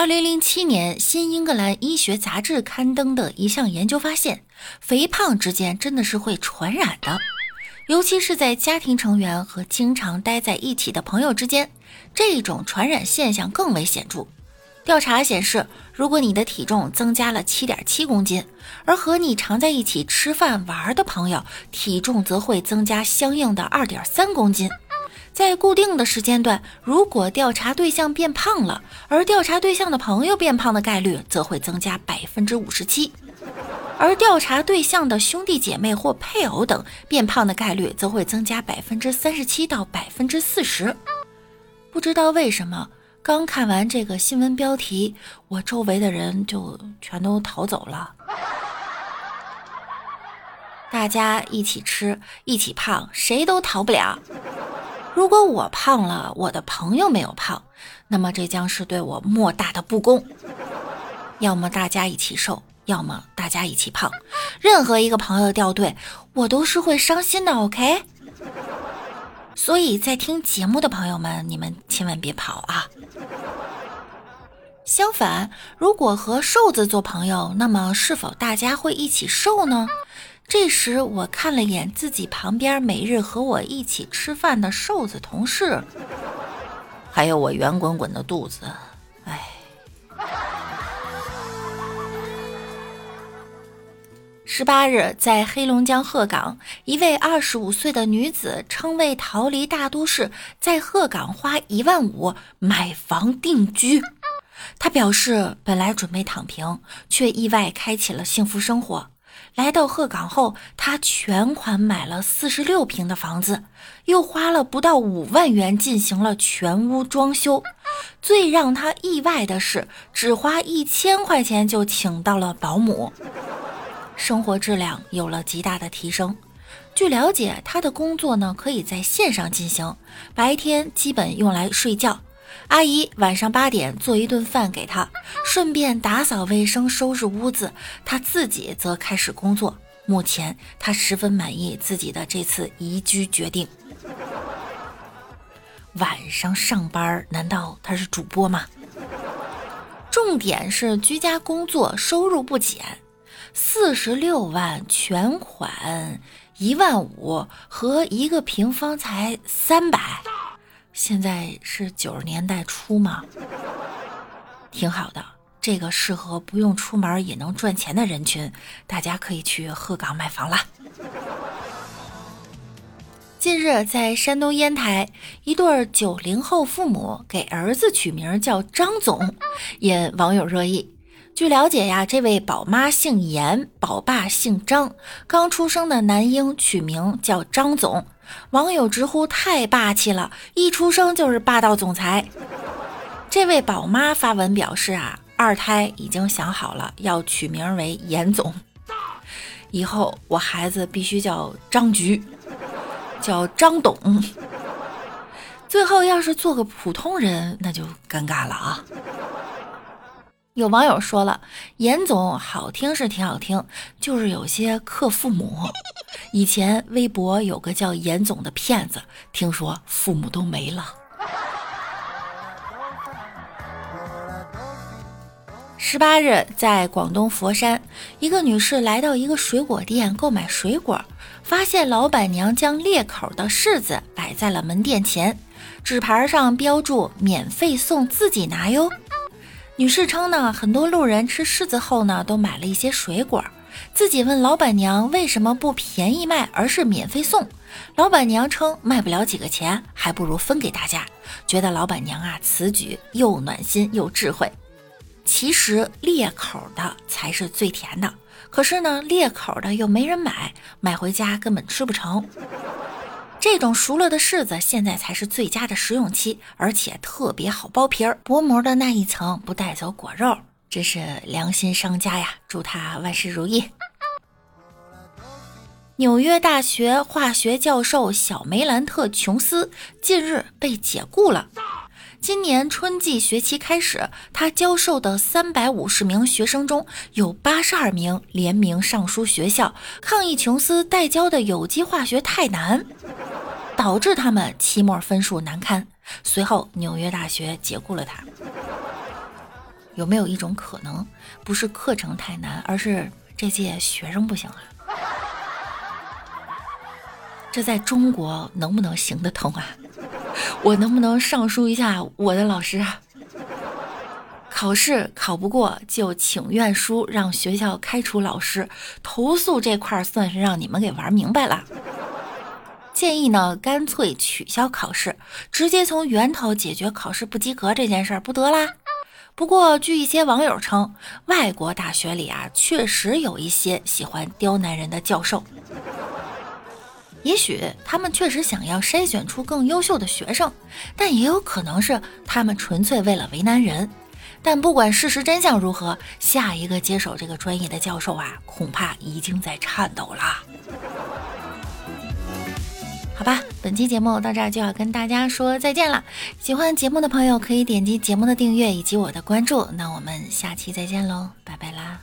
二零零七年，《新英格兰医学杂志》刊登的一项研究发现，肥胖之间真的是会传染的，尤其是在家庭成员和经常待在一起的朋友之间，这种传染现象更为显著。调查显示，如果你的体重增加了七点七公斤，而和你常在一起吃饭玩的朋友体重则会增加相应的二点三公斤。在固定的时间段，如果调查对象变胖了，而调查对象的朋友变胖的概率则会增加百分之五十七，而调查对象的兄弟姐妹或配偶等变胖的概率则会增加百分之三十七到百分之四十。不知道为什么，刚看完这个新闻标题，我周围的人就全都逃走了。大家一起吃，一起胖，谁都逃不了。如果我胖了，我的朋友没有胖，那么这将是对我莫大的不公。要么大家一起瘦，要么大家一起胖，任何一个朋友掉队，我都是会伤心的。OK。所以在听节目的朋友们，你们千万别跑啊！相反，如果和瘦子做朋友，那么是否大家会一起瘦呢？这时，我看了眼自己旁边每日和我一起吃饭的瘦子同事，还有我圆滚滚的肚子，哎。十八日，在黑龙江鹤岗，一位二十五岁的女子称为逃离大都市，在鹤岗花一万五买房定居。他表示，本来准备躺平，却意外开启了幸福生活。来到鹤岗后，他全款买了四十六平的房子，又花了不到五万元进行了全屋装修。最让他意外的是，只花一千块钱就请到了保姆，生活质量有了极大的提升。据了解，他的工作呢可以在线上进行，白天基本用来睡觉。阿姨晚上八点做一顿饭给他，顺便打扫卫生、收拾屋子。他自己则开始工作。目前他十分满意自己的这次移居决定。晚上上班，难道他是主播吗？重点是居家工作，收入不减，四十六万全款一万五和一个平方才三百。现在是九十年代初吗？挺好的，这个适合不用出门也能赚钱的人群，大家可以去鹤岗买房啦。近日，在山东烟台，一对九零后父母给儿子取名叫张总，引网友热议。据了解呀，这位宝妈姓严，宝爸姓张，刚出生的男婴取名叫张总。网友直呼太霸气了，一出生就是霸道总裁。这位宝妈发文表示啊，二胎已经想好了，要取名为严总。以后我孩子必须叫张局，叫张董。最后要是做个普通人，那就尴尬了啊。有网友说了，严总好听是挺好听，就是有些克父母。以前微博有个叫严总的骗子，听说父母都没了。十八日，在广东佛山，一个女士来到一个水果店购买水果，发现老板娘将裂口的柿子摆在了门店前，纸牌上标注“免费送，自己拿哟”。女士称呢，很多路人吃柿子后呢，都买了一些水果，自己问老板娘为什么不便宜卖，而是免费送。老板娘称卖不了几个钱，还不如分给大家。觉得老板娘啊，此举又暖心又智慧。其实裂口的才是最甜的，可是呢，裂口的又没人买，买回家根本吃不成。这种熟了的柿子，现在才是最佳的食用期，而且特别好剥皮儿，薄膜的那一层不带走果肉，真是良心商家呀！祝他万事如意。纽约大学化学教授小梅兰特·琼斯近日被解雇了。今年春季学期开始，他教授的三百五十名学生中有八十二名联名上书学校，抗议琼斯代教的有机化学太难。导致他们期末分数难堪。随后，纽约大学解雇了他。有没有一种可能，不是课程太难，而是这届学生不行啊？这在中国能不能行得通啊？我能不能上书一下我的老师啊？考试考不过就请愿书，让学校开除老师。投诉这块儿算是让你们给玩明白了。建议呢，干脆取消考试，直接从源头解决考试不及格这件事儿，不得啦？不过，据一些网友称，外国大学里啊，确实有一些喜欢刁难人的教授。也许他们确实想要筛选出更优秀的学生，但也有可能是他们纯粹为了为难人。但不管事实真相如何，下一个接手这个专业的教授啊，恐怕已经在颤抖了。好吧，本期节目到这儿就要跟大家说再见了。喜欢节目的朋友可以点击节目的订阅以及我的关注。那我们下期再见喽，拜拜啦！